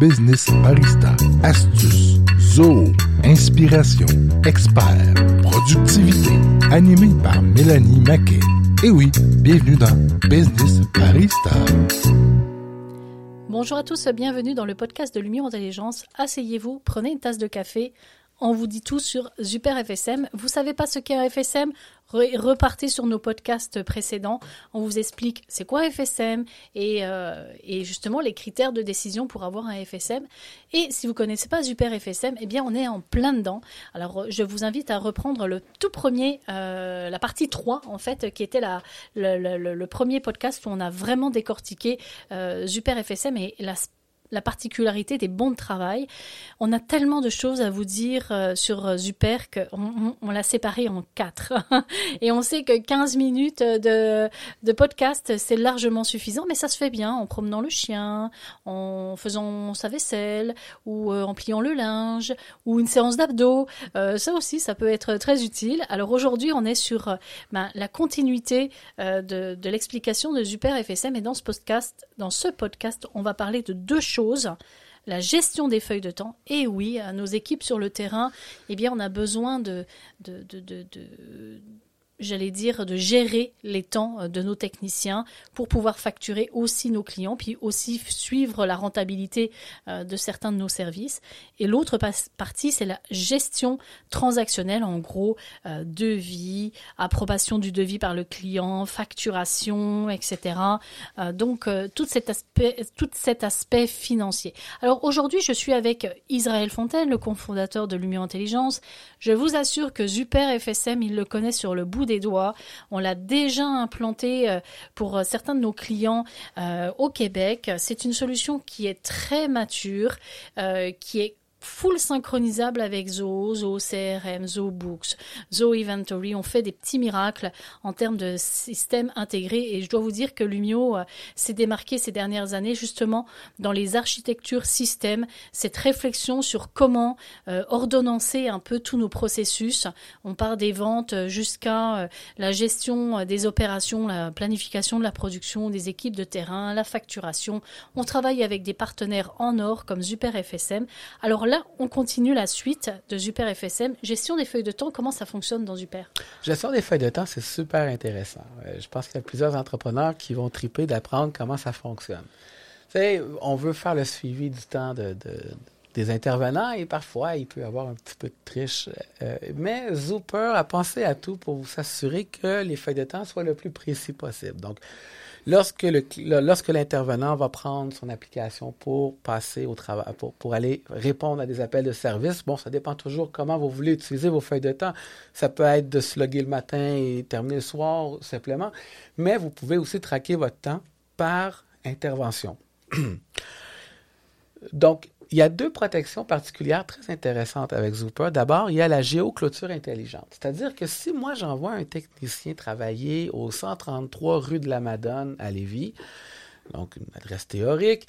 business barista, astuces, zoo, inspiration, expert, productivité, animé par Mélanie Maquet. Et oui, bienvenue dans Business Barista. Bonjour à tous, bienvenue dans le podcast de Lumière Intelligence. Asseyez-vous, prenez une tasse de café, on vous dit tout sur Super FSM. Vous savez pas ce qu'est un FSM Repartez sur nos podcasts précédents. On vous explique c'est quoi FSM euh, et, justement les critères de décision pour avoir un FSM. Et si vous connaissez pas Super FSM, eh bien on est en plein dedans. Alors je vous invite à reprendre le tout premier, euh, la partie 3 en fait, qui était la, le, premier podcast où on a vraiment décortiqué euh, Super FSM et la la particularité des bons de travail. On a tellement de choses à vous dire euh, sur euh, Zuper qu'on on, l'a séparé en quatre. Et on sait que 15 minutes de, podcast, c'est largement suffisant, mais ça se fait bien en promenant le chien, en faisant sa vaisselle, ou euh, en pliant le linge, ou une séance d'abdos. ça aussi, ça peut être très utile. Alors aujourd'hui, on est sur ben, la continuité de, de l'explication de Zuper FSM. Et dans ce podcast, dans ce podcast, on va parler de deux choses la gestion des feuilles de temps. Et oui, à nos équipes sur le terrain, eh bien, on a besoin de, j'allais dire, de gérer les temps euh, de nos techniciens pour pouvoir facturer aussi nos clients, puis aussi suivre la rentabilité euh, de certains de nos services. Et l'autre partie, c'est la gestion transactionnelle, en gros, euh, devis, approbation du devis par le client, facturation, etc. donc, tout cet aspect, tout cet aspect financier. Alors aujourd'hui, je suis avec Israël Fontaine, le cofondateur de Lumière Intelligence. Je vous assure que Super FSM, il le connaît sur le bout doigts. On l'a déjà implanté euh, pour euh, certains de nos clients euh, au Québec. C'est une solution qui est très mature, qui est full synchronisable avec Zoho, Zoho CRM, Zoho Books, Zoho Inventory. On fait des petits miracles en termes de système intégré et je dois vous dire que Lumio euh, s'est démarqué ces dernières années justement dans les architectures système, cette réflexion sur comment euh, ordonnancer un peu tous nos processus. On part des ventes jusqu'à euh, la gestion des opérations, la planification de la production, des équipes de terrain, la facturation. On travaille avec des partenaires en or comme Super FSM. Alors là, on continue la suite de Super FSM. Gestion des feuilles de temps, comment ça fonctionne dans Super? Gestion des feuilles de temps, c'est super intéressant. Euh, je pense qu'il y a plusieurs entrepreneurs qui vont triper d'apprendre comment ça fonctionne. Tu sais, on veut faire le suivi du temps des intervenants et parfois il peut y avoir un petit peu de triche. Euh, mais Zooper a pensé à tout pour s'assurer que les feuilles de temps soient le plus précis possible. Donc, Lorsque, l'intervenant va prendre son application pour passer au travail, pour, pour aller répondre à des appels de service, bon, ça dépend toujours comment vous voulez utiliser vos feuilles de temps. Ça peut être de se le matin et terminer le soir, simplement. Mais vous pouvez aussi traquer votre temps par intervention. Donc, il y a deux protections particulières très intéressantes avec Zooper. D'abord, il y a la géoclôture intelligente. C'est-à-dire que si moi j'envoie un technicien travailler au 133 rue de la Madone à Lévis, donc une adresse théorique,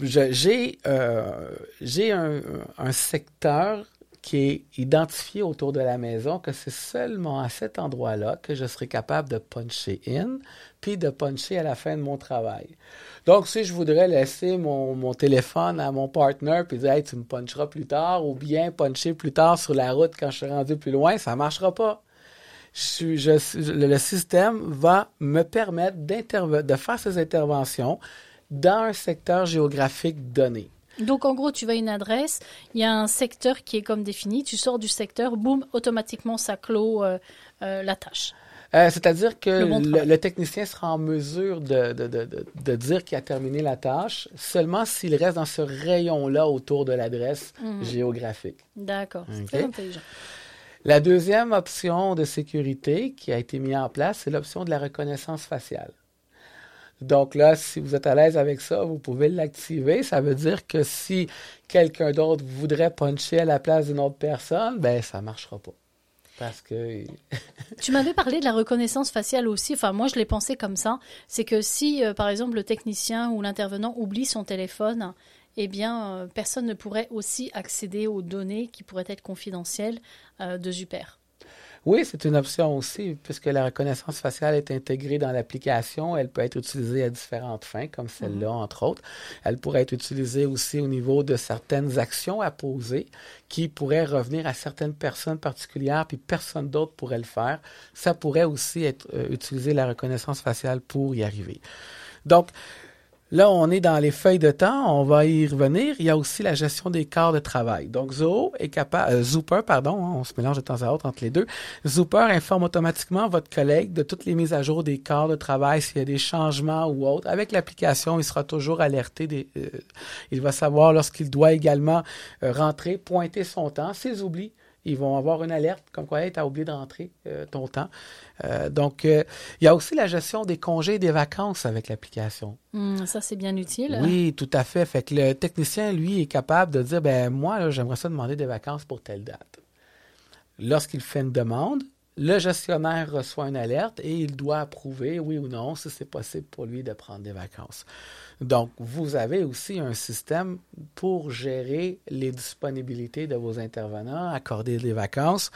j'ai euh, un, un secteur qui est identifié autour de la maison, que c'est seulement à cet endroit-là que je serai capable de puncher in, puis de puncher à la fin de mon travail. Donc, si je voudrais laisser mon, téléphone à mon partner, puis dire, hey, tu me puncheras plus tard, ou bien puncher plus tard sur la route quand je suis rendu plus loin, ça marchera pas. Le système va me permettre de faire ces interventions dans un secteur géographique donné. Donc en gros, tu vas à une adresse, il y a un secteur qui est comme défini, tu sors du secteur, boum, automatiquement ça clôt euh, euh, la tâche. Euh, c'est-à-dire que le, technicien sera en mesure de, de, dire qu'il a terminé la tâche seulement s'il reste dans ce rayon-là autour de l'adresse mhm. géographique. D'accord, c'est très intelligent. La deuxième option de sécurité qui a été mise en place, c'est l'option de la reconnaissance faciale. Donc là, si vous êtes à l'aise avec ça, vous pouvez l'activer. Ça veut dire que si quelqu'un d'autre voudrait puncher à la place d'une autre personne, ben ça marchera pas. Parce que. tu m'avais parlé de la reconnaissance faciale aussi. Enfin, moi, je l'ai pensé comme ça. C'est que si, euh, par exemple, le technicien ou l'intervenant oublie son téléphone, eh bien, euh, personne ne pourrait aussi accéder aux données qui pourraient être confidentielles euh, de Zuper. Oui, c'est une option aussi, puisque la reconnaissance faciale est intégrée dans l'application. Elle peut être utilisée à différentes fins, comme celle-là, mhm. entre autres. Elle pourrait être utilisée aussi au niveau de certaines actions à poser qui pourraient revenir à certaines personnes particulières, puis personne d'autre pourrait le faire. Ça pourrait aussi être euh, utiliser la reconnaissance faciale pour y arriver. Donc, Là, on est dans les feuilles de temps, on va y revenir. Il y a aussi la gestion des quarts de travail. Donc, Zoho est capable, euh, Zooper, pardon, hein, on se mélange de temps à autre entre les deux. Zooper informe automatiquement votre collègue de toutes les mises à jour des quarts de travail, s'il y a des changements ou autres. Avec l'application, il sera toujours alerté. Des, euh, il va savoir lorsqu'il doit également euh, rentrer, pointer son temps, ses oublis ils vont avoir une alerte comme quoi tu as oublié de rentrer euh, ton temps. Euh, donc, euh, il y a aussi la gestion des congés et des vacances avec l'application. Hmm, ça, c'est bien utile. Oui, tout à fait. Fait que le technicien, lui, est capable de dire, ben moi, j'aimerais ça demander des vacances pour telle date. Lorsqu'il fait une demande, le gestionnaire reçoit une alerte et il doit approuver, oui ou non, si c'est possible pour lui de prendre des vacances. Donc, vous avez aussi un système pour gérer les disponibilités de vos intervenants, accorder des vacances.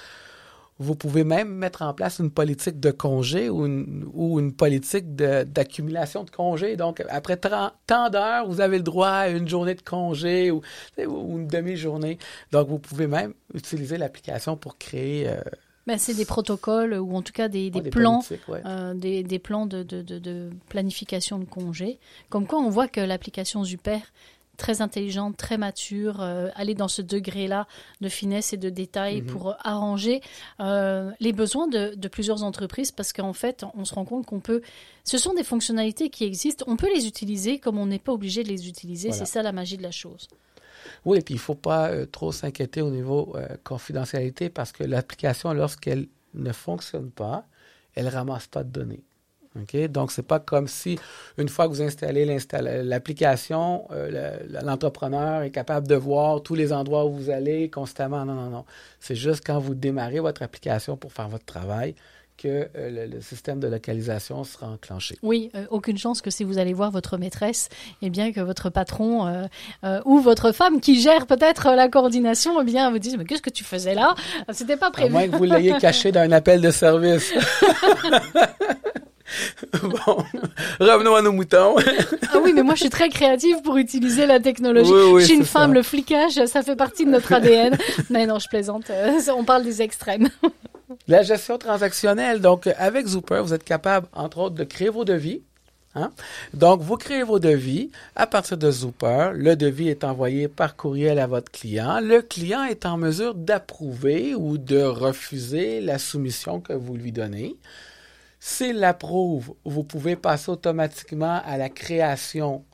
Vous pouvez même mettre en place une politique de congé ou une, politique d'accumulation de, congés. Donc, après tant d'heures, vous avez le droit à une journée de congé ou, une demi-journée. Donc, vous pouvez même utiliser l'application pour créer euh, ben, c'est des protocoles ou en tout cas des, plans, euh, des, plans de, planification de congés. Comme quoi, on voit que l'application Zuper, très intelligente, très mature, euh, aller dans ce degré-là de finesse et de détail mhm. pour arranger euh, les besoins de, plusieurs entreprises parce qu'en fait, on se rend compte qu'on peut. Ce sont des fonctionnalités qui existent, on peut les utiliser comme on n'est pas obligé de les utiliser. C'est ça la magie de la chose. Oui, puis il ne faut pas euh, trop s'inquiéter au niveau euh, confidentialité parce que l'application, lorsqu'elle ne fonctionne pas, elle ne ramasse pas de données. Okay? Donc, ce n'est pas comme si, une fois que vous installez l'application, euh, l'entrepreneur est capable de voir tous les endroits où vous allez constamment. Non, non, non. C'est juste quand vous démarrez votre application pour faire votre travail, que euh, le, système de localisation sera enclenché. Oui, euh, aucune chance que si vous allez voir votre maîtresse, eh bien que votre patron euh, ou votre femme qui gère peut-être la coordination, eh bien vous dise mais qu'est-ce que tu faisais là? C'était pas prévu. À moins que vous l'ayez caché dans un appel de service. bon, revenons à nos moutons. ah oui, mais moi je suis très créative pour utiliser la technologie. je suis une femme, le flicage, ça fait partie de notre ADN. mais non, je plaisante. on parle des extrêmes. La gestion transactionnelle, donc avec Zooper, vous êtes capable, entre autres, de créer vos devis. Hein? Donc, vous créez vos devis à partir de Zooper. Le devis est envoyé par courriel à votre client. Le client est en mesure d'approuver ou de refuser la soumission que vous lui donnez. S'il l'approuve, vous pouvez passer automatiquement à la création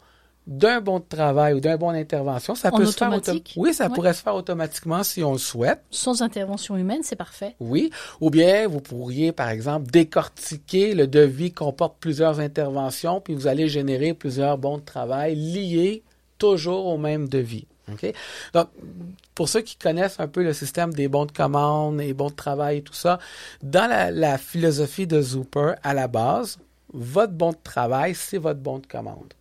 d'un bon travail ou d'un bon d'intervention, ça peut se faire Oui, ça pourrait se faire automatiquement si on le souhaite. Sans intervention humaine, c'est parfait. Oui, ou bien vous pourriez par exemple décortiquer le devis comporte plusieurs interventions puis vous allez générer plusieurs bons de travail liés toujours au même devis. OK? Donc, pour ceux qui connaissent un peu le système des bons de commande et bons de travail et tout ça, dans la, la philosophie de Zooper, à la base, votre bon de travail, c'est votre bon de commande.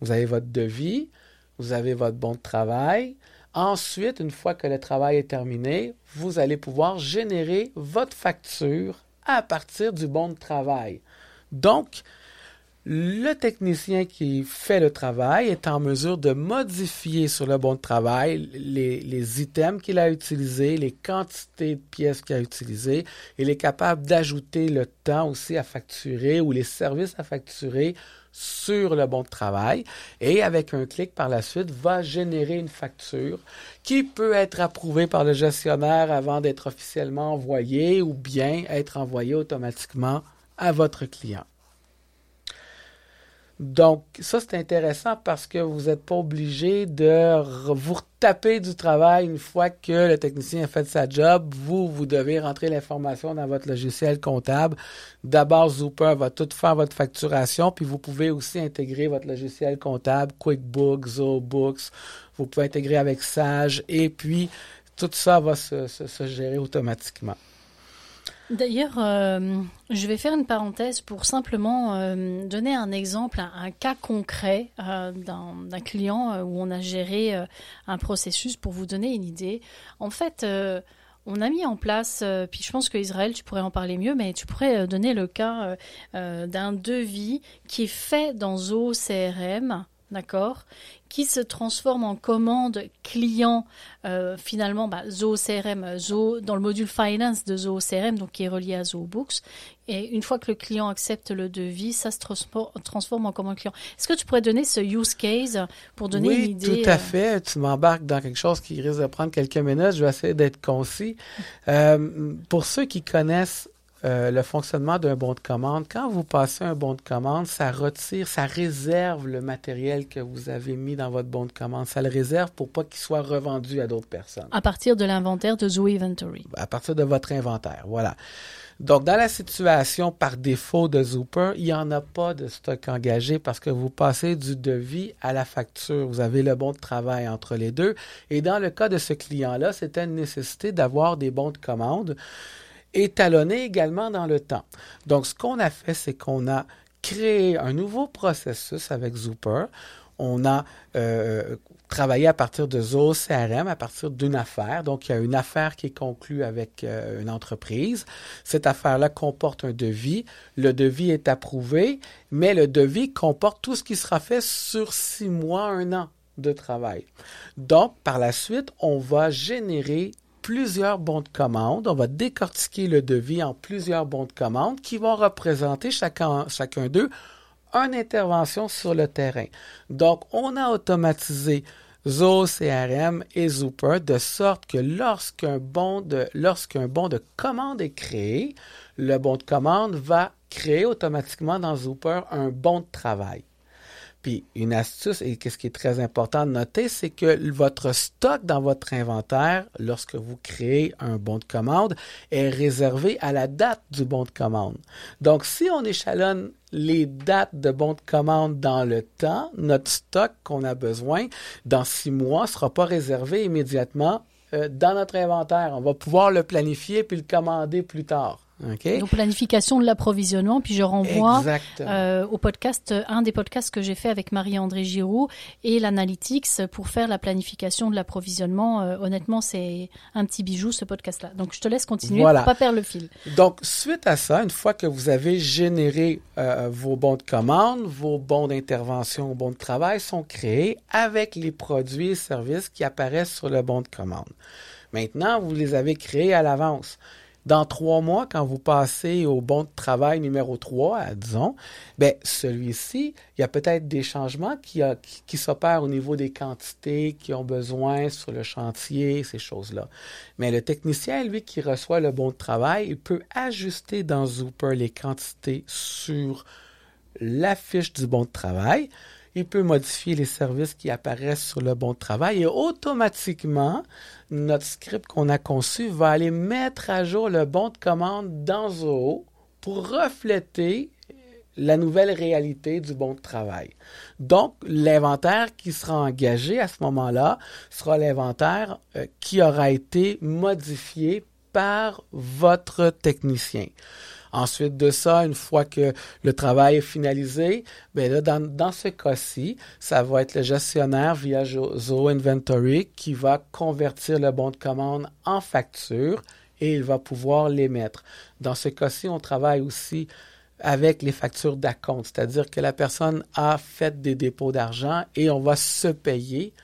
Vous avez votre devis, vous avez votre bon de travail. Ensuite, une fois que le travail est terminé, vous allez pouvoir générer votre facture à partir du bon de travail. Donc, le technicien qui fait le travail est en mesure de modifier sur le bon de travail les, items qu'il a utilisés, les quantités de pièces qu'il a utilisées. Il est capable d'ajouter le temps aussi à facturer ou les services à facturer sur le bon de travail et avec un clic par la suite va générer une facture qui peut être approuvée par le gestionnaire avant d'être officiellement envoyée ou bien être envoyée automatiquement à votre client. Donc, ça, c'est intéressant parce que vous n'êtes pas obligé de vous retaper du travail une fois que le technicien a fait sa job. Vous, vous devez rentrer l'information dans votre logiciel comptable. D'abord, Zooper va tout faire votre facturation, puis vous pouvez aussi intégrer votre logiciel comptable, QuickBooks, ZooBooks. Vous pouvez intégrer avec Sage, et puis tout ça va se gérer automatiquement. D'ailleurs, euh, je vais faire une parenthèse pour simplement euh, donner un exemple, un, cas concret euh, d'un client où on a géré un processus pour vous donner une idée. En fait, on a mis en place, puis je pense que Israël, tu pourrais en parler mieux, mais tu pourrais donner le cas d'un devis qui est fait dans Zoho CRM, d'accord, qui se transforme en commande client euh, finalement bah, Zoho CRM, Zoho, dans le module Finance de Zoho CRM, donc qui est relié à Zoho Books. Et une fois que le client accepte le devis, ça se transfor- transforme en commande client. Est-ce que tu pourrais donner ce use case pour donner oui, une idée tout à euh, fait. Tu m'embarques dans quelque chose qui risque de prendre quelques minutes. Je vais essayer d'être concis. Euh, pour ceux qui connaissent euh, le fonctionnement d'un bon de commande, quand vous passez un bon de commande, ça retire, ça réserve le matériel que vous avez mis dans votre bon de commande. Ça le réserve pour pas qu'il soit revendu à d'autres personnes. à partir de l'inventaire de Zoho Inventory à partir de votre inventaire. Voilà. Donc, dans la situation par défaut de Zooper, il n'y en a pas de stock engagé parce que vous passez du devis à la facture. Vous avez le bon de travail entre les deux. Et dans le cas de ce client-là, c'était une nécessité d'avoir des bons de commande étalonnés également dans le temps. Donc, ce qu'on a fait, c'est qu'on a créé un nouveau processus avec Zooper. On a euh, travaillé à partir de Zoho CRM, à partir d'une affaire. Donc, il y a une affaire qui est conclue avec euh, une entreprise. Cette affaire-là comporte un devis. Le devis est approuvé, mais le devis comporte tout ce qui sera fait sur six mois, un an de travail. Donc, par la suite, on va générer plusieurs bons de commande. On va décortiquer le devis en plusieurs bons de commande qui vont représenter chacun, d'eux une intervention sur le terrain. Donc, on a automatisé Zoho CRM et Zooper de sorte que lorsqu'un bon de, lorsqu'un bon de commande est créé, le bon de commande va créer automatiquement dans Zooper un bon de travail. Puis une astuce, et qu'est-ce qui est très important de noter, c'est que votre stock dans votre inventaire, lorsque vous créez un bon de commande, est réservé à la date du bon de commande. Donc, si on échelonne les dates de bon de commande dans le temps, notre stock qu'on a besoin dans six mois ne sera pas réservé immédiatement euh, dans notre inventaire. On va pouvoir le planifier puis le commander plus tard. Donc planification de l'approvisionnement, puis je renvoie euh, au podcast, un des podcasts que j'ai fait avec Marie-André Giroux et l'Analytics pour faire la planification de l'approvisionnement. Euh, honnêtement, c'est un petit bijou ce podcast-là. Donc je te laisse continuer Voilà. pour pas perdre le fil. Donc, suite à ça, une fois que vous avez généré euh, vos bons de commande, vos bons d'intervention, vos bons de travail sont créés avec les produits et services qui apparaissent sur le bon de commande. Maintenant, vous les avez créés à l'avance. Dans trois mois, quand vous passez au bon de travail numéro 3, disons, ben, celui-ci, il y a peut-être des changements qui, s'opèrent au niveau des quantités qui ont besoin sur le chantier, ces choses-là. Mais le technicien, lui, qui reçoit le bon de travail, il peut ajuster dans Zooper les quantités sur la fiche du bon de travail. Il peut modifier les services qui apparaissent sur le bon de travail et automatiquement, notre script qu'on a conçu va aller mettre à jour le bon de commande dans Zoho pour refléter la nouvelle réalité du bon de travail. Donc, l'inventaire qui sera engagé à ce moment-là sera l'inventaire euh, qui aura été modifié par votre technicien. Ensuite de ça, une fois que le travail est finalisé, ben là, dans, ce cas-ci, ça va être le gestionnaire via Zoho Inventory qui va convertir le bon de commande en facture et il va pouvoir l'émettre. Dans ce cas-ci, on travaille aussi avec les factures d'acompte, c'est-à-dire que la personne a fait des dépôts d'argent et on va se payer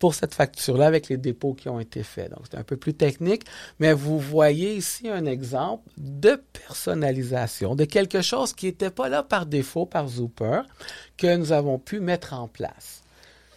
pour cette facture-là avec les dépôts qui ont été faits. Donc, c'est un peu plus technique, mais vous voyez ici un exemple de personnalisation, de quelque chose qui n'était pas là par défaut par Zooper, que nous avons pu mettre en place.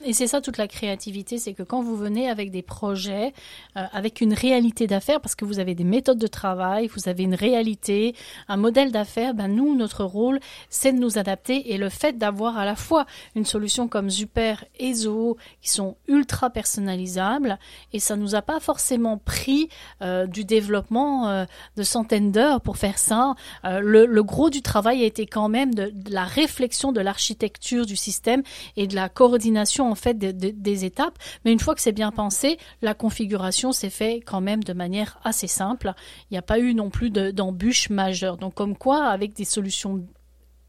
Et c'est ça toute la créativité, c'est que quand vous venez avec des projets, euh, avec une réalité d'affaires, parce que vous avez des méthodes de travail, vous avez une réalité, un modèle d'affaires, ben nous, notre rôle, c'est de nous adapter. Et le fait d'avoir à la fois une solution comme Super et Zoho, qui sont ultra personnalisables, et ça nous a pas forcément pris euh, du développement euh, de centaines d'heures pour faire ça. Le, gros du travail a été quand même de la réflexion de l'architecture du système et de la coordination en fait de- de- des étapes. Mais une fois que c'est bien pensé, la configuration s'est fait quand même de manière assez simple. Il n'y a pas eu non plus de- d'embûches majeures. Donc comme quoi, avec des solutions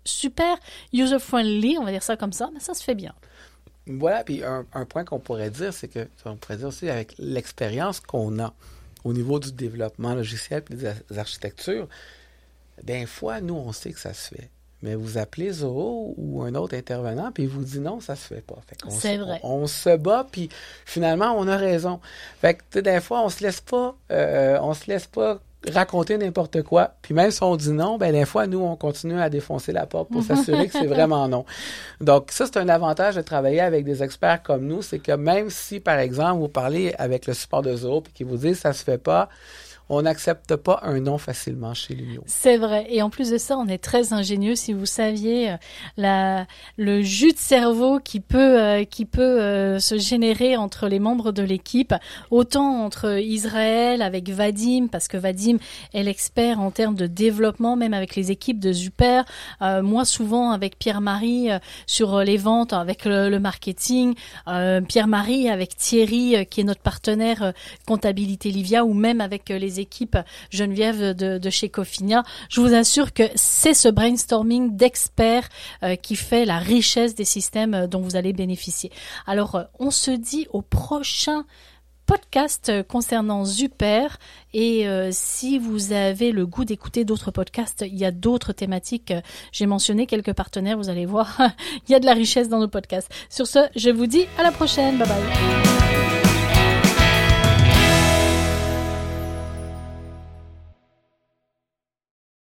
super user-friendly, on va dire ça comme ça, mais ça se fait bien. Voilà, puis un, un point qu'on pourrait dire, c'est que, on pourrait dire aussi avec l'expérience qu'on a au niveau du développement logiciel et des architectures, des fois, nous, on sait que ça se fait. Mais vous appelez Zoho ou un autre intervenant, puis il vous dit non, ça se fait pas. C'est vrai. On, se bat, puis finalement, on a raison. Fait que des fois, on se laisse pas, euh, on se laisse pas raconter n'importe quoi. Puis même si on dit non, ben des fois, nous, on continue à défoncer la porte pour s'assurer que c'est vraiment non. Donc, ça, c'est un avantage de travailler avec des experts comme nous, c'est que même si, par exemple, vous parlez avec le support de Zoho, puis qu'ils vous disent ça se fait pas, on n'accepte pas un nom facilement chez Lumio. C'est vrai. Et en plus de ça, on est très ingénieux. Si vous saviez euh, la, le jus de cerveau qui peut, euh, qui peut euh, se générer entre les membres de l'équipe, autant entre Israël avec Vadim, parce que Vadim est l'expert en termes de développement, même avec les équipes de Super. moi, souvent avec Pierre-Marie sur les ventes, avec le marketing. Pierre-Marie avec Thierry, qui est notre partenaire comptabilité Livia, ou même avec les équipes Geneviève de, chez Cofinia. Je vous assure que c'est ce brainstorming d'experts euh, qui fait la richesse des systèmes euh, dont vous allez bénéficier. Alors, euh, on se dit au prochain podcast concernant Zuper et si vous avez le goût d'écouter d'autres podcasts, il y a d'autres thématiques. J'ai mentionné quelques partenaires, vous allez voir, il y a de la richesse dans nos podcasts. Sur ce, je vous dis à la prochaine. Bye bye.